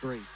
three.